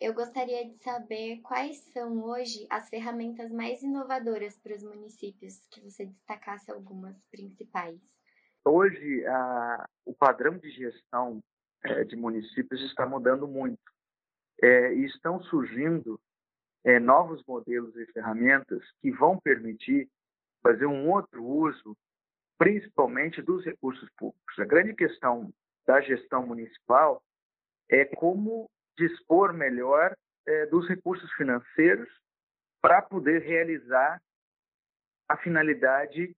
eu gostaria de saber quais são hoje as ferramentas mais inovadoras para os municípios, que você destacasse algumas principais. Hoje, a, o padrão de gestão é, de municípios está mudando muito. É, e estão surgindo é, novos modelos e ferramentas que vão permitir fazer um outro uso, principalmente dos recursos públicos. A grande questão da gestão municipal é como dispor melhor é, dos recursos financeiros para poder realizar a finalidade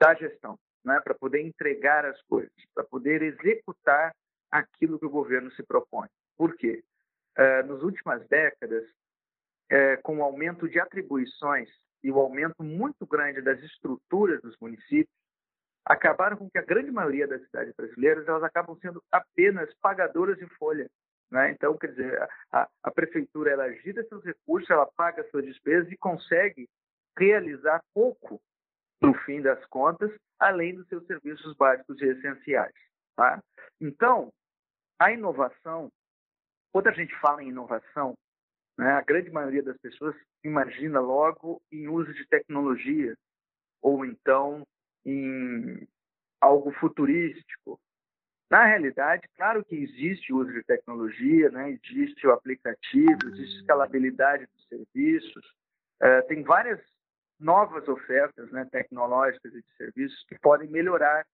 da gestão, né? para poder entregar as coisas, para poder executar aquilo que o governo se propõe. Por quê? Uh, nas últimas décadas, uh, com o aumento de atribuições e o aumento muito grande das estruturas dos municípios, acabaram com que a grande maioria das cidades brasileiras elas acabam sendo apenas pagadoras de folha. Né? Então, quer dizer, a, a prefeitura ela gira seus recursos, ela paga suas despesas e consegue realizar pouco no fim das contas, além dos seus serviços básicos e essenciais. Tá? Então, a inovação, quando a gente fala em inovação, né, a grande maioria das pessoas imagina logo em uso de tecnologia ou então em algo futurístico. Na realidade, claro que existe o uso de tecnologia, né? existe o aplicativo, existe escalabilidade dos serviços, uh, tem várias novas ofertas né, tecnológicas e de serviços que podem melhorar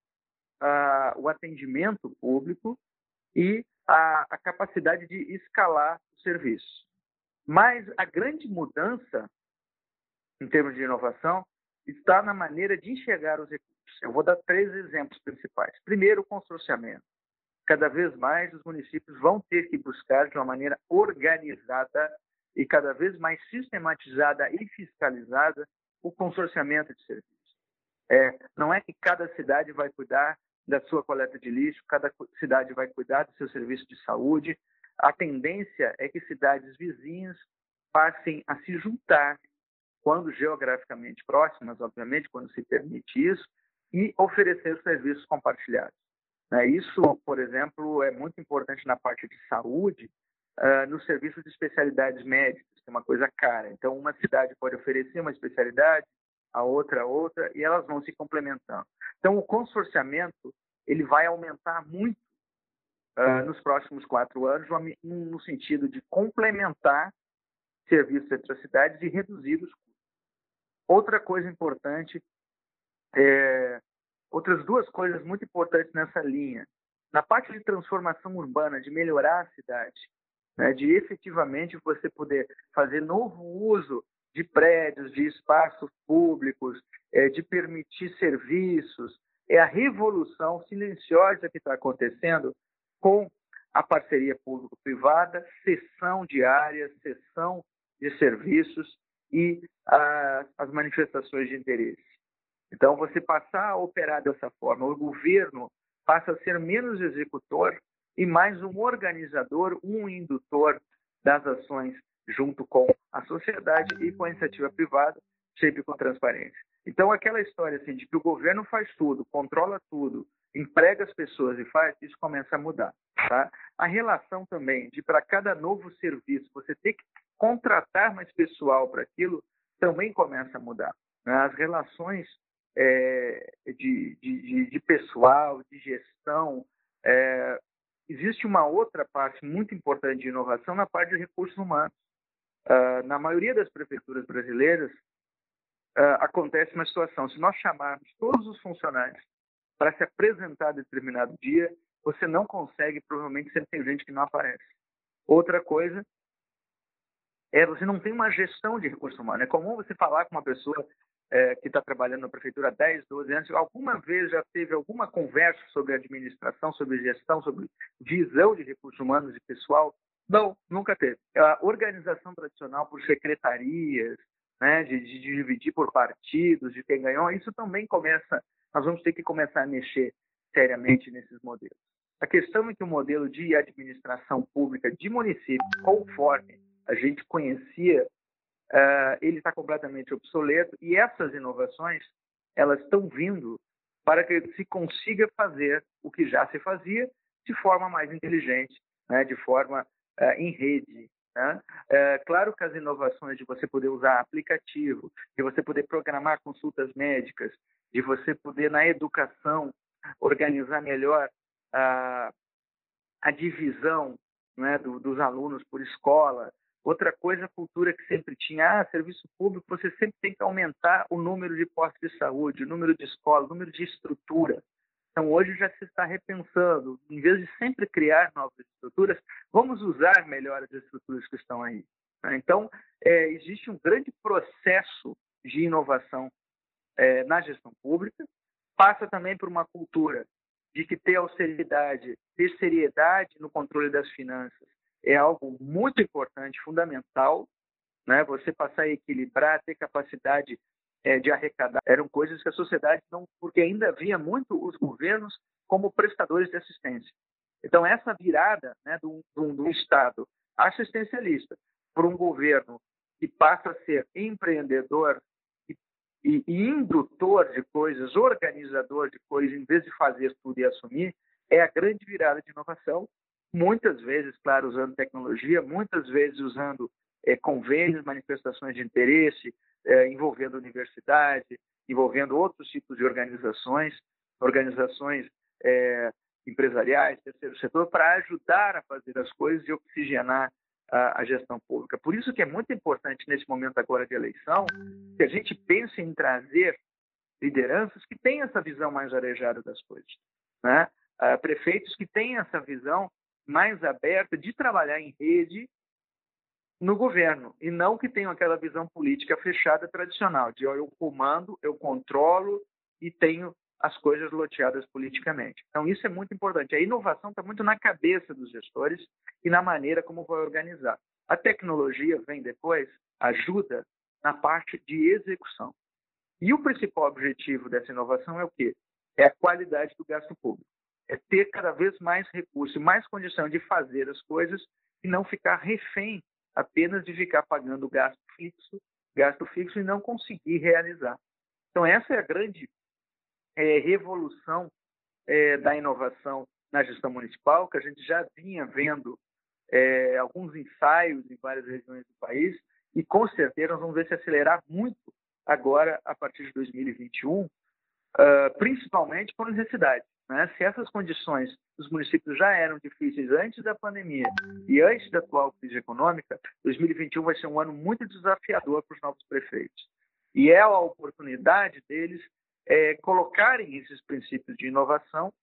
uh, o atendimento público e a, a capacidade de escalar o serviço. Mas a grande mudança em termos de inovação está na maneira de enxergar os recursos. Eu vou dar três exemplos principais. Primeiro, o consorciamento. Cada vez mais os municípios vão ter que buscar de uma maneira organizada e cada vez mais sistematizada e fiscalizada o consorciamento de serviços. É, não é que cada cidade vai cuidar da sua coleta de lixo, cada cidade vai cuidar do seu serviço de saúde. A tendência é que cidades vizinhas passem a se juntar, quando geograficamente próximas, obviamente, quando se permite isso, e oferecer serviços compartilhados. Né, isso, por exemplo, é muito importante na parte de saúde, uh, no serviço de especialidades médicas, que é uma coisa cara. Então, uma cidade pode oferecer uma especialidade, a outra outra, e elas vão se complementando. Então, o consorciamento ele vai aumentar muito uh, nos próximos quatro anos, no sentido de complementar serviços entre as cidades e reduzir os custos. Outra coisa importante, é, outras duas coisas muito importantes nessa linha. Na parte de transformação urbana, de melhorar a cidade, né, de efetivamente você poder fazer novo uso de prédios, de espaços públicos, é, de permitir serviços, é a revolução silenciosa que está acontecendo com a parceria público-privada, cessão de áreas, cessão de serviços e a, as manifestações de interesse. Então, você passar a operar dessa forma, o governo passa a ser menos executor e mais um organizador, um indutor das ações junto com a sociedade e com a iniciativa privada, sempre com transparência. Então, aquela história assim, de que o governo faz tudo, controla tudo, emprega as pessoas e faz, isso começa a mudar. Tá? A relação também de para cada novo serviço você ter que contratar mais pessoal para aquilo também começa a mudar. Né? As relações é, de, de, de, pessoal, de gestão. É, existe uma outra parte muito importante de inovação na parte de recursos humanos. Uh, na maioria das prefeituras brasileiras, uh, acontece uma situação: se nós chamarmos todos os funcionários para se apresentar a determinado dia, você não consegue, provavelmente sempre tem gente que não aparece. Outra coisa é você não tem uma gestão de recursos humanos. É comum você falar com uma pessoa é, que está trabalhando na prefeitura há 10, 12 anos, alguma vez já teve alguma conversa sobre administração, sobre gestão, sobre visão de recursos humanos e pessoal? Não, nunca teve. A organização tradicional por secretarias, né, de, de, dividir por partidos, de quem ganhou, isso também começa, nós vamos ter que começar a mexer seriamente nesses modelos. A questão é que o modelo de administração pública de município, conforme a gente conhecia, uh, ele está completamente obsoleto e essas inovações elas estão vindo para que se consiga fazer o que já se fazia de forma mais inteligente, né, de forma uh, em rede, Né? É, claro que as inovações de você poder usar aplicativo, de você poder programar consultas médicas, de você poder, na educação, organizar melhor a, a divisão né, do, dos alunos por escola. Outra coisa, a cultura que sempre tinha, ah, serviço público, você sempre tem que aumentar o número de postos de saúde, o número de escolas, o número de estrutura. Então, hoje já se está repensando, em vez de sempre criar novas estruturas, vamos usar melhor as estruturas que estão aí. Né? Então, é, existe um grande processo de inovação é, na gestão pública, passa também por uma cultura de que ter austeridade, ter seriedade no controle das finanças é algo muito importante, fundamental, né? Você passar a equilibrar, ter capacidade é, de arrecadar, eram coisas que a sociedade não, porque ainda via muito os governos como prestadores de assistência. Então essa virada, né, do, do, do Estado assistencialista para um governo que passa a ser empreendedor e, e indutor de coisas, organizador de coisas, em vez de fazer tudo e assumir, é a grande virada de inovação. Muitas vezes, claro, usando tecnologia, muitas vezes usando é, convênios, manifestações de interesse, é, envolvendo universidade, envolvendo outros tipos de organizações, organizações é, empresariais, terceiro setor, para ajudar a fazer as coisas e oxigenar a, a, gestão pública. Por isso que é muito importante nesse momento agora de eleição que a gente pense em trazer lideranças que tenham essa visão mais arejada das coisas, né? Uh, prefeitos que tenham essa visão mais aberta de trabalhar em rede no governo e não que tenham aquela visão política fechada tradicional de eu comando, eu controlo e tenho as coisas loteadas politicamente. Então, isso é muito importante. A inovação está muito na cabeça dos gestores e na maneira como vai organizar. A tecnologia vem depois, ajuda na parte de execução. E o principal objetivo dessa inovação é o quê? É a qualidade do gasto público. É ter cada vez mais recurso, mais condição de fazer as coisas e não ficar refém apenas de ficar pagando gasto fixo, gasto fixo e não conseguir realizar. Então essa é a grande é, revolução é, da inovação na gestão municipal, que a gente já vinha vendo é, alguns ensaios em várias regiões do país, e com certeza nós vamos ver se acelerar muito agora, a partir de 2021, uh, ah, principalmente por necessidade. Né? Se essas condições dos municípios já eram difíceis antes da pandemia e antes da atual crise econômica, 2021 vai ser um ano muito desafiador para os novos prefeitos. E é a oportunidade deles é, colocarem esses princípios de inovação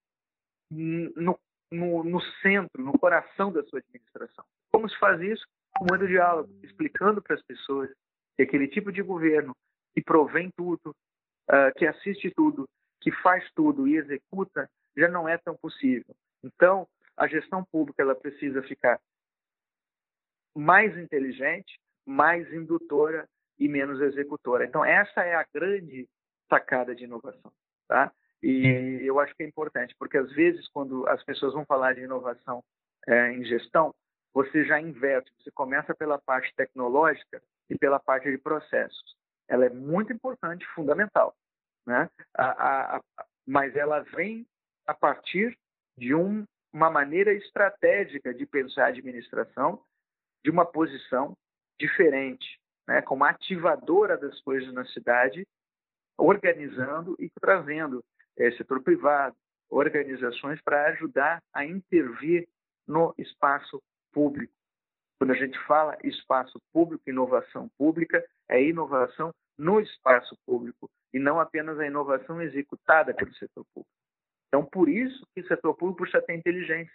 no, no, no, centro, no coração da sua administração. Como se faz isso? Com muito diálogo, explicando para as pessoas que aquele tipo de governo que provém tudo, uh, que assiste tudo, que faz tudo e executa, já não é tão possível. Então, a gestão pública ela precisa ficar mais inteligente, mais indutora e menos executora. Então, essa é a grande sacada de inovação, tá? E eu acho que é importante, porque às vezes quando as pessoas vão falar de inovação é, em gestão, você já inverte, você começa pela parte tecnológica e pela parte de processos. Ela é muito importante, fundamental, né? A, a, a, mas ela vem a partir de um, uma maneira estratégica de pensar a administração, de uma posição diferente, né? como ativadora das coisas na cidade organizando e trazendo é, setor privado, organizações para ajudar a intervir no espaço público. Quando a gente fala espaço público, inovação pública, é inovação no espaço público e não apenas a inovação executada pelo setor público. Então, por isso que o setor público precisa ter inteligência,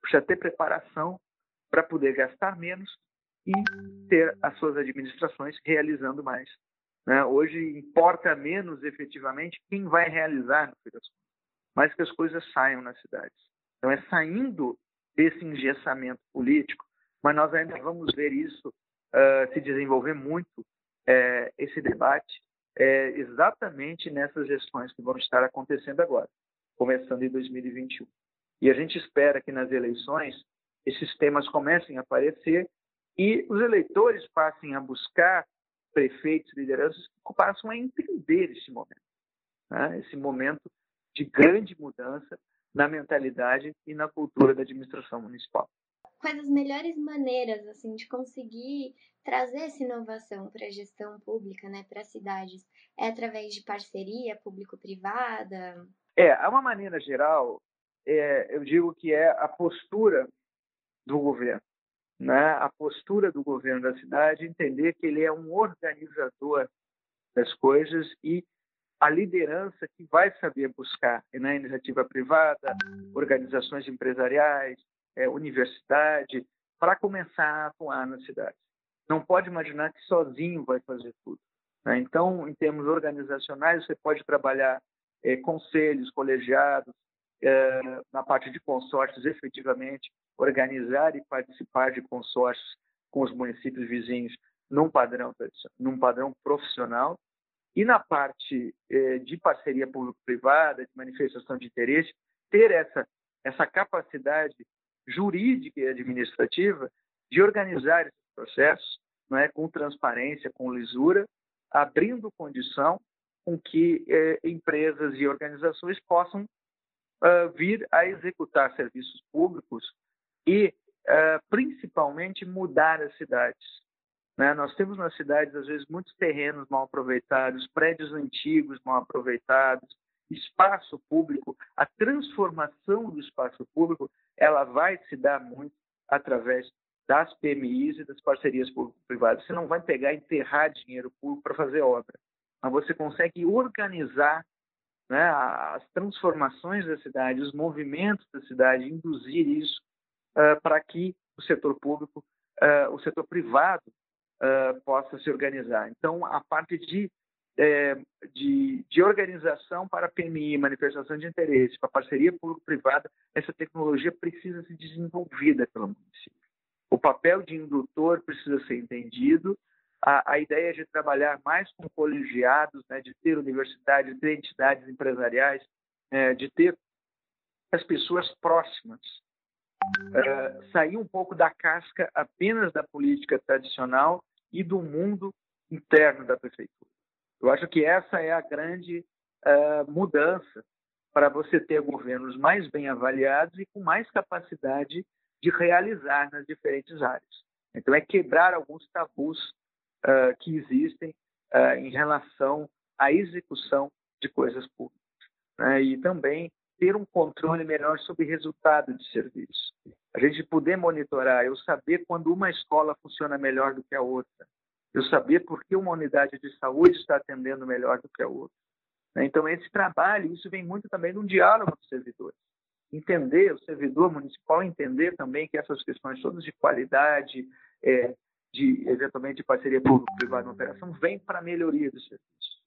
precisa ter preparação para poder gastar menos e ter as suas administrações realizando mais. Né? Hoje importa menos efetivamente quem vai realizar no mas que as coisas saiam nas cidades. Então é saindo desse engessamento político, mas nós ainda vamos ver isso uh, se desenvolver muito, uh, esse debate, uh, exatamente nessas gestões que vão estar acontecendo agora, começando em 2021. E a gente espera que nas eleições esses temas comecem a aparecer e os eleitores passem a buscar prefeitos, lideranças que passam a entender esse momento, né? esse momento de grande mudança na mentalidade e na cultura da administração municipal. Quais as melhores maneiras assim de conseguir trazer essa inovação para a gestão pública, né, para as cidades? É através de parceria público-privada? É, há uma maneira geral, é, eu digo que é a postura do governo, né? A postura do governo da cidade entender que ele é um organizador das coisas e a liderança que vai saber buscar né? iniciativa privada, organizações empresariais, é, universidade, para começar a atuar na cidade. Não pode imaginar que sozinho vai fazer tudo. Né? Então, em termos organizacionais, você pode trabalhar é, conselhos, colegiados, é, na parte de consórcios, efetivamente, organizar e participar de consórcios com os municípios vizinhos num padrão, num padrão profissional. E na parte é, de parceria público-privada, de manifestação de interesse, ter essa, essa capacidade jurídica e administrativa de organizar esses processos não é, com transparência, com lisura, abrindo condição com que eh, empresas e organizações possam uh, vir a executar serviços públicos e, uh, principalmente, mudar as cidades. Né? Nós temos nas cidades, às vezes, muitos terrenos mal aproveitados, prédios antigos mal aproveitados, espaço público. A transformação do espaço público ela vai se dar muito através das PMIs e das parcerias público-privadas. Você não vai pegar e enterrar dinheiro público para fazer obra, mas você consegue organizar né, as transformações da cidade, os movimentos da cidade, induzir isso uh, para que o setor público, uh, o setor privado uh, possa se organizar. Então, a parte de, eh, de, de organização para PMI, manifestação de interesse, para parceria público-privada, essa tecnologia precisa ser desenvolvida pelo município. O papel de indutor precisa ser entendido. A, a ideia de trabalhar mais com colegiados, né, de ter universidades, de ter entidades empresariais, é, de ter as pessoas próximas. É, sair um pouco da casca apenas da política tradicional e do mundo interno da prefeitura. Eu acho que essa é a grande uh, mudança para você ter governos mais bem avaliados e com mais capacidade de realizar nas diferentes áreas. Então, é quebrar alguns tabus uh, que existem uh, em relação à execução de coisas públicas. Né? E também ter um controle melhor sobre resultado de serviço. A gente poder monitorar, eu saber quando uma escola funciona melhor do que a outra, eu saber por que uma unidade de saúde está atendendo melhor do que a outra. Né? Então, esse trabalho, isso vem muito também de um diálogo dos servidores entender, o servidor municipal entender também que essas questões todas de qualidade, é, de eventualmente de parceria público-privada na operação, vem para a melhoria do serviço.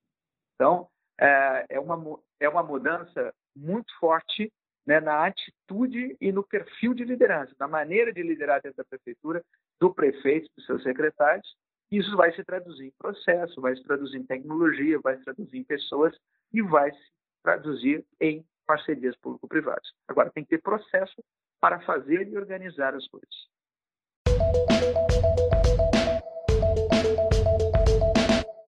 Então, é, é, uma, é uma mudança muito forte né, na atitude e no perfil de liderança, na maneira de liderar dentro da prefeitura, do prefeito, dos seus secretários. Isso vai se traduzir em processo, vai se traduzir em tecnologia, vai se traduzir em pessoas e vai se traduzir em parcerias público-privadas. Agora, tem que ter processo para fazer e organizar as coisas.